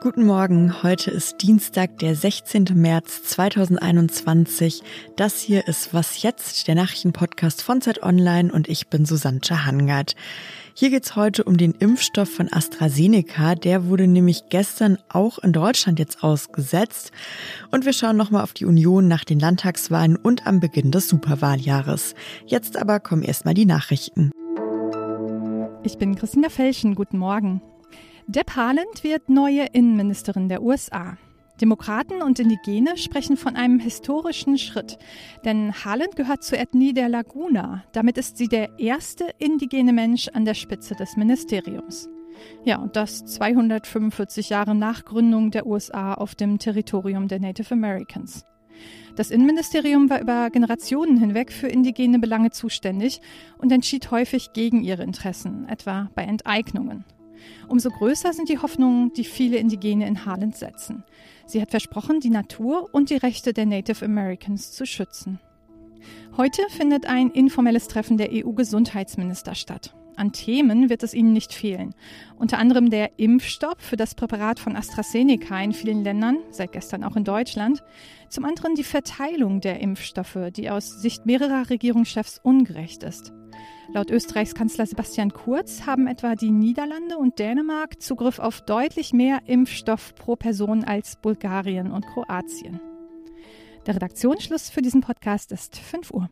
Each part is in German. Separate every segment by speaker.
Speaker 1: Guten Morgen, heute ist Dienstag, der 16. März 2021. Das hier ist Was jetzt, der Nachrichtenpodcast von Zeit Online und ich bin Susanne Hangard. Hier geht's heute um den Impfstoff von AstraZeneca. Der wurde nämlich gestern auch in Deutschland jetzt ausgesetzt. Und wir schauen nochmal auf die Union nach den Landtagswahlen und am Beginn des Superwahljahres. Jetzt aber kommen erstmal die Nachrichten.
Speaker 2: Ich bin Christina Felschen. Guten Morgen. Deb Haaland wird neue Innenministerin der USA. Demokraten und Indigene sprechen von einem historischen Schritt, denn Haaland gehört zur Ethnie der Laguna. Damit ist sie der erste indigene Mensch an der Spitze des Ministeriums. Ja, und das 245 Jahre nach Gründung der USA auf dem Territorium der Native Americans. Das Innenministerium war über Generationen hinweg für indigene Belange zuständig und entschied häufig gegen ihre Interessen, etwa bei Enteignungen. Umso größer sind die Hoffnungen, die viele Indigene in Harland setzen. Sie hat versprochen, die Natur und die Rechte der Native Americans zu schützen. Heute findet ein informelles Treffen der EU-Gesundheitsminister statt. An Themen wird es ihnen nicht fehlen. Unter anderem der Impfstopp für das Präparat von AstraZeneca in vielen Ländern, seit gestern auch in Deutschland. Zum anderen die Verteilung der Impfstoffe, die aus Sicht mehrerer Regierungschefs ungerecht ist. Laut Österreichs Kanzler Sebastian Kurz haben etwa die Niederlande und Dänemark Zugriff auf deutlich mehr Impfstoff pro Person als Bulgarien und Kroatien. Der Redaktionsschluss für diesen Podcast ist 5 Uhr.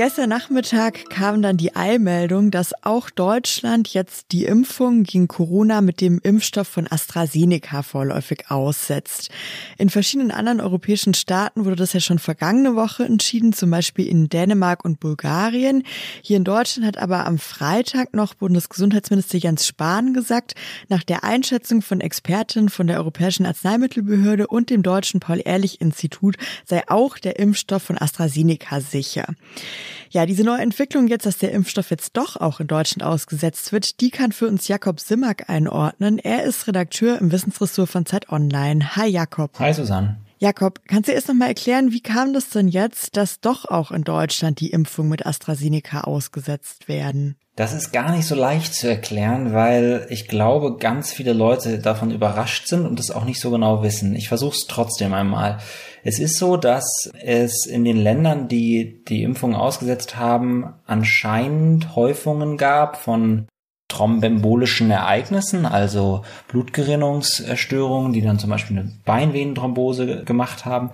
Speaker 1: Gestern Nachmittag kam dann die Eilmeldung, dass auch Deutschland jetzt die Impfung gegen Corona mit dem Impfstoff von AstraZeneca vorläufig aussetzt. In verschiedenen anderen europäischen Staaten wurde das ja schon vergangene Woche entschieden, zum Beispiel in Dänemark und Bulgarien. Hier in Deutschland hat aber am Freitag noch Bundesgesundheitsminister Jens Spahn gesagt, nach der Einschätzung von Experten von der Europäischen Arzneimittelbehörde und dem Deutschen Paul-Ehrlich-Institut sei auch der Impfstoff von AstraZeneca sicher. Ja, diese neue Entwicklung jetzt, dass der Impfstoff jetzt doch auch in Deutschland ausgesetzt wird, die kann für uns Jakob Simak einordnen. Er ist Redakteur im Wissensressort von Zeit Online. Hi Jakob.
Speaker 3: Hi Susanne.
Speaker 1: Jakob, kannst du erst noch mal erklären, wie kam das denn jetzt, dass doch auch in Deutschland die Impfung mit AstraZeneca ausgesetzt werden?
Speaker 3: Das ist gar nicht so leicht zu erklären, weil ich glaube, ganz viele Leute davon überrascht sind und es auch nicht so genau wissen. Ich versuche es trotzdem einmal. Es ist so, dass es in den Ländern, die die Impfung ausgesetzt haben, anscheinend Häufungen gab von thrombembolischen Ereignissen, also Blutgerinnungsstörungen, die dann zum Beispiel eine Beinvenenthrombose gemacht haben.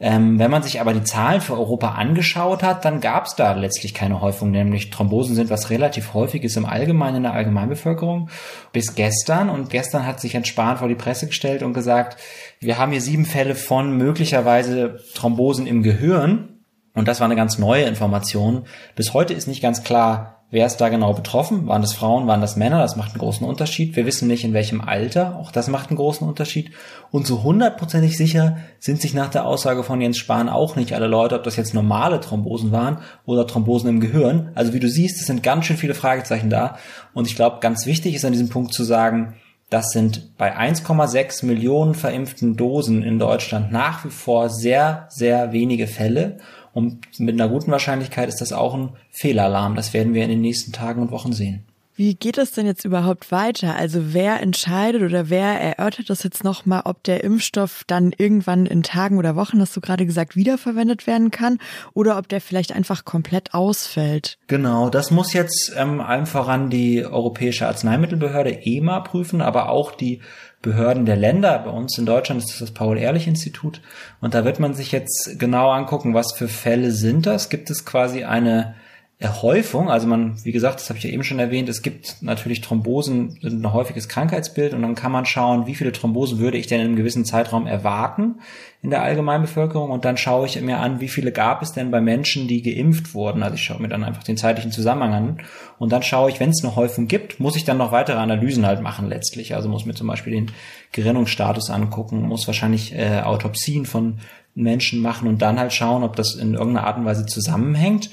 Speaker 3: Ähm, wenn man sich aber die Zahlen für Europa angeschaut hat, dann gab es da letztlich keine Häufung, nämlich Thrombosen sind was relativ häufiges im Allgemeinen in der Allgemeinbevölkerung bis gestern und gestern hat sich entspannt vor die Presse gestellt und gesagt, wir haben hier sieben Fälle von möglicherweise Thrombosen im Gehirn und das war eine ganz neue Information. Bis heute ist nicht ganz klar, Wer ist da genau betroffen? Waren das Frauen, waren das Männer? Das macht einen großen Unterschied. Wir wissen nicht, in welchem Alter. Auch das macht einen großen Unterschied. Und so hundertprozentig sicher sind sich nach der Aussage von Jens Spahn auch nicht alle Leute, ob das jetzt normale Thrombosen waren oder Thrombosen im Gehirn. Also wie du siehst, es sind ganz schön viele Fragezeichen da. Und ich glaube, ganz wichtig ist an diesem Punkt zu sagen, das sind bei 1,6 Millionen verimpften Dosen in Deutschland nach wie vor sehr, sehr wenige Fälle. Und mit einer guten Wahrscheinlichkeit ist das auch ein Fehlalarm. Das werden wir in den nächsten Tagen und Wochen sehen.
Speaker 1: Wie geht es denn jetzt überhaupt weiter? Also wer entscheidet oder wer erörtert das jetzt nochmal, ob der Impfstoff dann irgendwann in Tagen oder Wochen, hast du gerade gesagt, wiederverwendet werden kann oder ob der vielleicht einfach komplett ausfällt?
Speaker 3: Genau, das muss jetzt ähm, allen voran die Europäische Arzneimittelbehörde EMA prüfen, aber auch die Behörden der Länder. Bei uns in Deutschland ist das das Paul-Ehrlich-Institut. Und da wird man sich jetzt genau angucken, was für Fälle sind das. Gibt es quasi eine Erhäufung, also man, wie gesagt, das habe ich ja eben schon erwähnt, es gibt natürlich Thrombosen, sind ein häufiges Krankheitsbild und dann kann man schauen, wie viele Thrombosen würde ich denn in einem gewissen Zeitraum erwarten in der Allgemeinbevölkerung und dann schaue ich mir an, wie viele gab es denn bei Menschen, die geimpft wurden. Also ich schaue mir dann einfach den zeitlichen Zusammenhang an und dann schaue ich, wenn es eine Häufung gibt, muss ich dann noch weitere Analysen halt machen letztlich. Also muss mir zum Beispiel den Gerinnungsstatus angucken, muss wahrscheinlich äh, Autopsien von Menschen machen und dann halt schauen, ob das in irgendeiner Art und Weise zusammenhängt.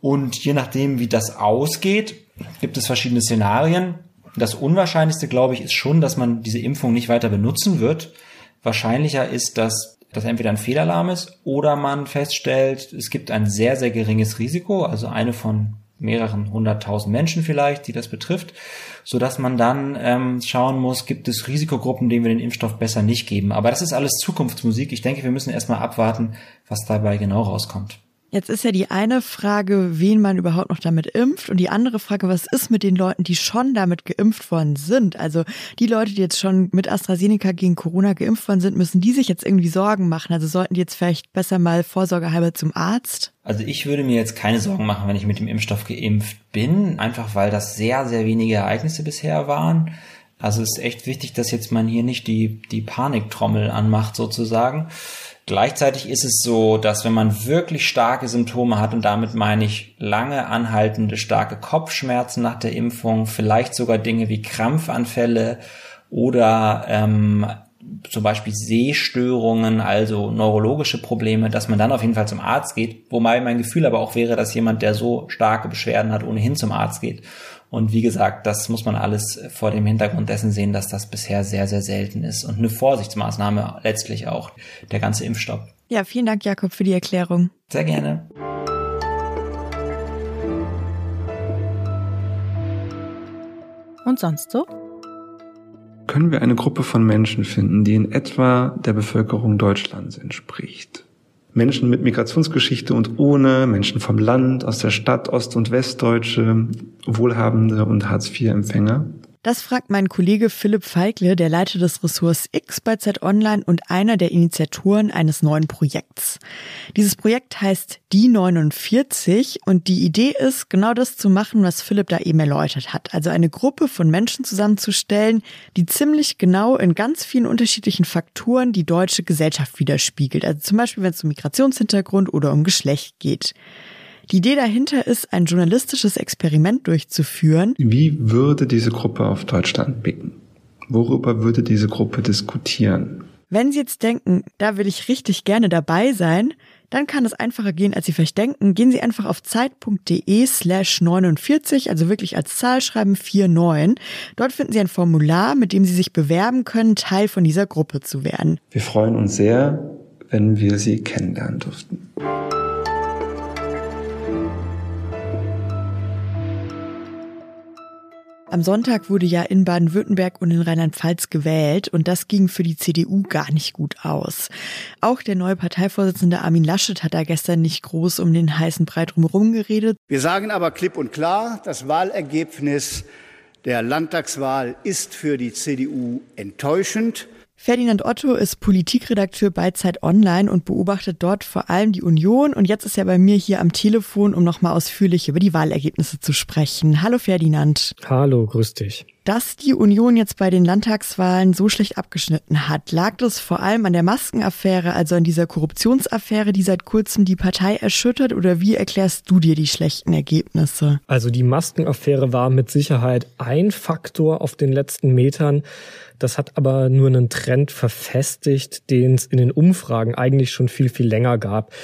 Speaker 3: Und je nachdem, wie das ausgeht, gibt es verschiedene Szenarien. Das Unwahrscheinlichste, glaube ich, ist schon, dass man diese Impfung nicht weiter benutzen wird. Wahrscheinlicher ist, dass das entweder ein Fehlalarm ist oder man feststellt, es gibt ein sehr, sehr geringes Risiko, also eine von mehreren hunderttausend Menschen vielleicht, die das betrifft, so dass man dann ähm, schauen muss, gibt es Risikogruppen, denen wir den Impfstoff besser nicht geben. Aber das ist alles Zukunftsmusik. Ich denke, wir müssen erstmal abwarten, was dabei genau rauskommt.
Speaker 1: Jetzt ist ja die eine Frage, wen man überhaupt noch damit impft und die andere Frage, was ist mit den Leuten, die schon damit geimpft worden sind? Also die Leute, die jetzt schon mit AstraZeneca gegen Corona geimpft worden sind, müssen die sich jetzt irgendwie Sorgen machen? Also sollten die jetzt vielleicht besser mal vorsorgehalber zum Arzt?
Speaker 3: Also ich würde mir jetzt keine Sorgen machen, wenn ich mit dem Impfstoff geimpft bin, einfach weil das sehr, sehr wenige Ereignisse bisher waren. Also es ist echt wichtig, dass jetzt man hier nicht die, die Paniktrommel anmacht sozusagen. Gleichzeitig ist es so, dass wenn man wirklich starke Symptome hat, und damit meine ich lange anhaltende starke Kopfschmerzen nach der Impfung, vielleicht sogar Dinge wie Krampfanfälle oder ähm, zum Beispiel Sehstörungen, also neurologische Probleme, dass man dann auf jeden Fall zum Arzt geht. Wobei mein Gefühl aber auch wäre, dass jemand, der so starke Beschwerden hat, ohnehin zum Arzt geht. Und wie gesagt, das muss man alles vor dem Hintergrund dessen sehen, dass das bisher sehr, sehr selten ist und eine Vorsichtsmaßnahme letztlich auch, der ganze Impfstopp.
Speaker 1: Ja, vielen Dank, Jakob, für die Erklärung.
Speaker 3: Sehr gerne.
Speaker 2: Und sonst so?
Speaker 4: Können wir eine Gruppe von Menschen finden, die in etwa der Bevölkerung Deutschlands entspricht? Menschen mit Migrationsgeschichte und ohne, Menschen vom Land, aus der Stadt, Ost- und Westdeutsche, Wohlhabende und Hartz-IV-Empfänger.
Speaker 1: Das fragt mein Kollege Philipp Feigle, der Leiter des Ressorts X bei Z Online und einer der Initiatoren eines neuen Projekts. Dieses Projekt heißt Die 49 und die Idee ist, genau das zu machen, was Philipp da eben erläutert hat. Also eine Gruppe von Menschen zusammenzustellen, die ziemlich genau in ganz vielen unterschiedlichen Faktoren die deutsche Gesellschaft widerspiegelt. Also zum Beispiel, wenn es um Migrationshintergrund oder um Geschlecht geht. Die Idee dahinter ist, ein journalistisches Experiment durchzuführen.
Speaker 4: Wie würde diese Gruppe auf Deutschland blicken? Worüber würde diese Gruppe diskutieren?
Speaker 1: Wenn Sie jetzt denken, da will ich richtig gerne dabei sein, dann kann es einfacher gehen, als Sie vielleicht denken. Gehen Sie einfach auf zeit.de slash 49, also wirklich als Zahl schreiben 49. Dort finden Sie ein Formular, mit dem Sie sich bewerben können, Teil von dieser Gruppe zu werden.
Speaker 4: Wir freuen uns sehr, wenn wir Sie kennenlernen durften.
Speaker 1: Am Sonntag wurde ja in Baden-Württemberg und in Rheinland-Pfalz gewählt und das ging für die CDU gar nicht gut aus. Auch der neue Parteivorsitzende Armin Laschet hat da gestern nicht groß um den heißen Brei drumherum geredet.
Speaker 5: Wir sagen aber klipp und klar, das Wahlergebnis der Landtagswahl ist für die CDU enttäuschend.
Speaker 1: Ferdinand Otto ist Politikredakteur bei Zeit Online und beobachtet dort vor allem die Union. Und jetzt ist er bei mir hier am Telefon, um nochmal ausführlich über die Wahlergebnisse zu sprechen. Hallo Ferdinand.
Speaker 6: Hallo, grüß dich.
Speaker 1: Dass die Union jetzt bei den Landtagswahlen so schlecht abgeschnitten hat, lag das vor allem an der Maskenaffäre, also an dieser Korruptionsaffäre, die seit kurzem die Partei erschüttert? Oder wie erklärst du dir die schlechten Ergebnisse?
Speaker 6: Also die Maskenaffäre war mit Sicherheit ein Faktor auf den letzten Metern. Das hat aber nur einen Trend verfestigt, den es in den Umfragen eigentlich schon viel, viel länger gab.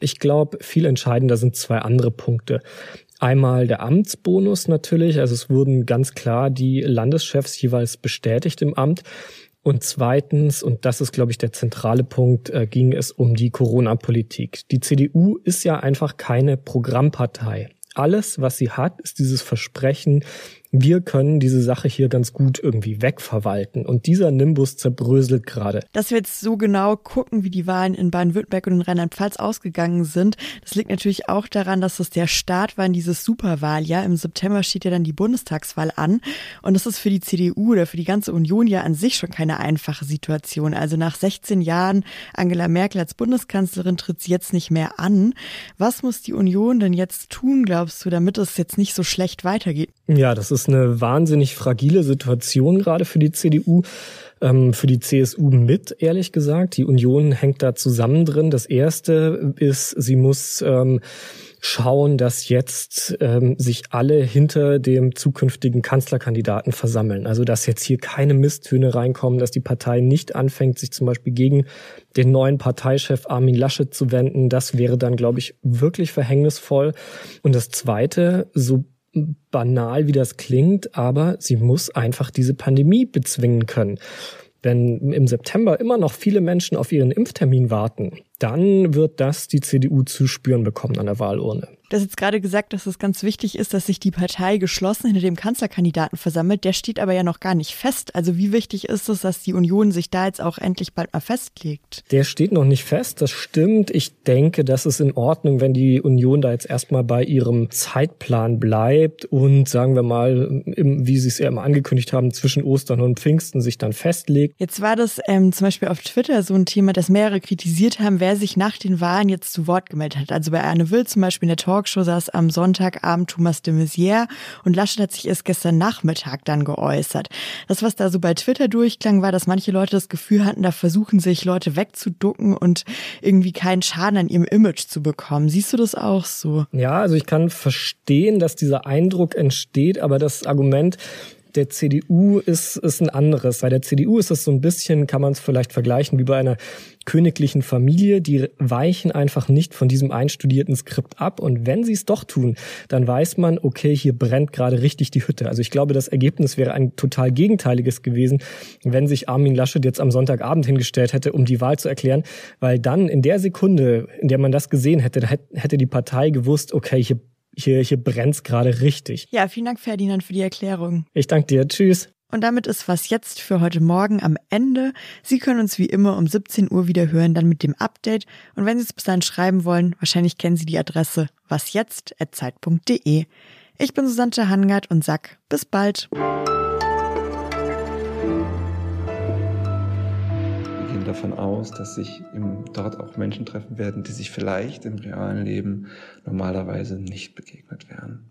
Speaker 6: Ich glaube, viel entscheidender sind zwei andere Punkte. Einmal der Amtsbonus natürlich, also es wurden ganz klar die Landeschefs jeweils bestätigt im Amt. Und zweitens, und das ist, glaube ich, der zentrale Punkt, äh, ging es um die Corona-Politik. Die CDU ist ja einfach keine Programmpartei. Alles, was sie hat, ist dieses Versprechen, wir können diese Sache hier ganz gut irgendwie wegverwalten. Und dieser Nimbus zerbröselt gerade.
Speaker 1: Dass wir jetzt so genau gucken, wie die Wahlen in Baden-Württemberg und in Rheinland-Pfalz ausgegangen sind, das liegt natürlich auch daran, dass es der Start war in dieses Superwahljahr. Im September steht ja dann die Bundestagswahl an. Und das ist für die CDU oder für die ganze Union ja an sich schon keine einfache Situation. Also nach 16 Jahren Angela Merkel als Bundeskanzlerin tritt sie jetzt nicht mehr an. Was muss die Union denn jetzt tun, glaubst du, damit es jetzt nicht so schlecht weitergeht?
Speaker 6: Ja, das ist eine wahnsinnig fragile Situation gerade für die CDU, ähm, für die CSU mit, ehrlich gesagt. Die Union hängt da zusammen drin. Das erste ist, sie muss ähm, schauen, dass jetzt ähm, sich alle hinter dem zukünftigen Kanzlerkandidaten versammeln. Also dass jetzt hier keine Misstöne reinkommen, dass die Partei nicht anfängt, sich zum Beispiel gegen den neuen Parteichef Armin Laschet zu wenden. Das wäre dann, glaube ich, wirklich verhängnisvoll. Und das Zweite, so banal wie das klingt, aber sie muss einfach diese Pandemie bezwingen können. Wenn im September immer noch viele Menschen auf ihren Impftermin warten, dann wird das die CDU zu spüren bekommen an der Wahlurne.
Speaker 1: Du hast jetzt gerade gesagt, dass es ganz wichtig ist, dass sich die Partei geschlossen hinter dem Kanzlerkandidaten versammelt. Der steht aber ja noch gar nicht fest. Also wie wichtig ist es, dass die Union sich da jetzt auch endlich bald mal festlegt?
Speaker 6: Der steht noch nicht fest, das stimmt. Ich denke, das ist in Ordnung, wenn die Union da jetzt erstmal bei ihrem Zeitplan bleibt und sagen wir mal, wie sie es ja immer angekündigt haben, zwischen Ostern und Pfingsten sich dann festlegt.
Speaker 1: Jetzt war das ähm, zum Beispiel auf Twitter so ein Thema, das mehrere kritisiert haben, wer sich nach den Wahlen jetzt zu Wort gemeldet hat. Also bei Anne Will zum Beispiel in der Talkshow saß am Sonntagabend Thomas de Maizière und Laschet hat sich erst gestern Nachmittag dann geäußert. Das, was da so bei Twitter durchklang, war, dass manche Leute das Gefühl hatten, da versuchen sich Leute wegzuducken und irgendwie keinen Schaden an ihrem Image zu bekommen. Siehst du das auch so?
Speaker 6: Ja, also ich kann verstehen, dass dieser Eindruck entsteht, aber das Argument, der CDU ist, ist ein anderes. Bei der CDU ist es so ein bisschen, kann man es vielleicht vergleichen, wie bei einer königlichen Familie. Die weichen einfach nicht von diesem einstudierten Skript ab. Und wenn sie es doch tun, dann weiß man, okay, hier brennt gerade richtig die Hütte. Also ich glaube, das Ergebnis wäre ein total gegenteiliges gewesen, wenn sich Armin Laschet jetzt am Sonntagabend hingestellt hätte, um die Wahl zu erklären. Weil dann in der Sekunde, in der man das gesehen hätte, hätte die Partei gewusst, okay, hier hier, hier brennt's gerade richtig.
Speaker 1: Ja, vielen Dank, Ferdinand, für die Erklärung.
Speaker 6: Ich danke dir. Tschüss.
Speaker 1: Und damit ist was jetzt für heute Morgen am Ende. Sie können uns wie immer um 17 Uhr wieder hören, dann mit dem Update. Und wenn Sie es bis dahin schreiben wollen, wahrscheinlich kennen Sie die Adresse wasjetzt.zeit.de. Ich bin Susanne Hangard und sag bis bald.
Speaker 4: Davon aus, dass sich dort auch Menschen treffen werden, die sich vielleicht im realen Leben normalerweise nicht begegnet wären.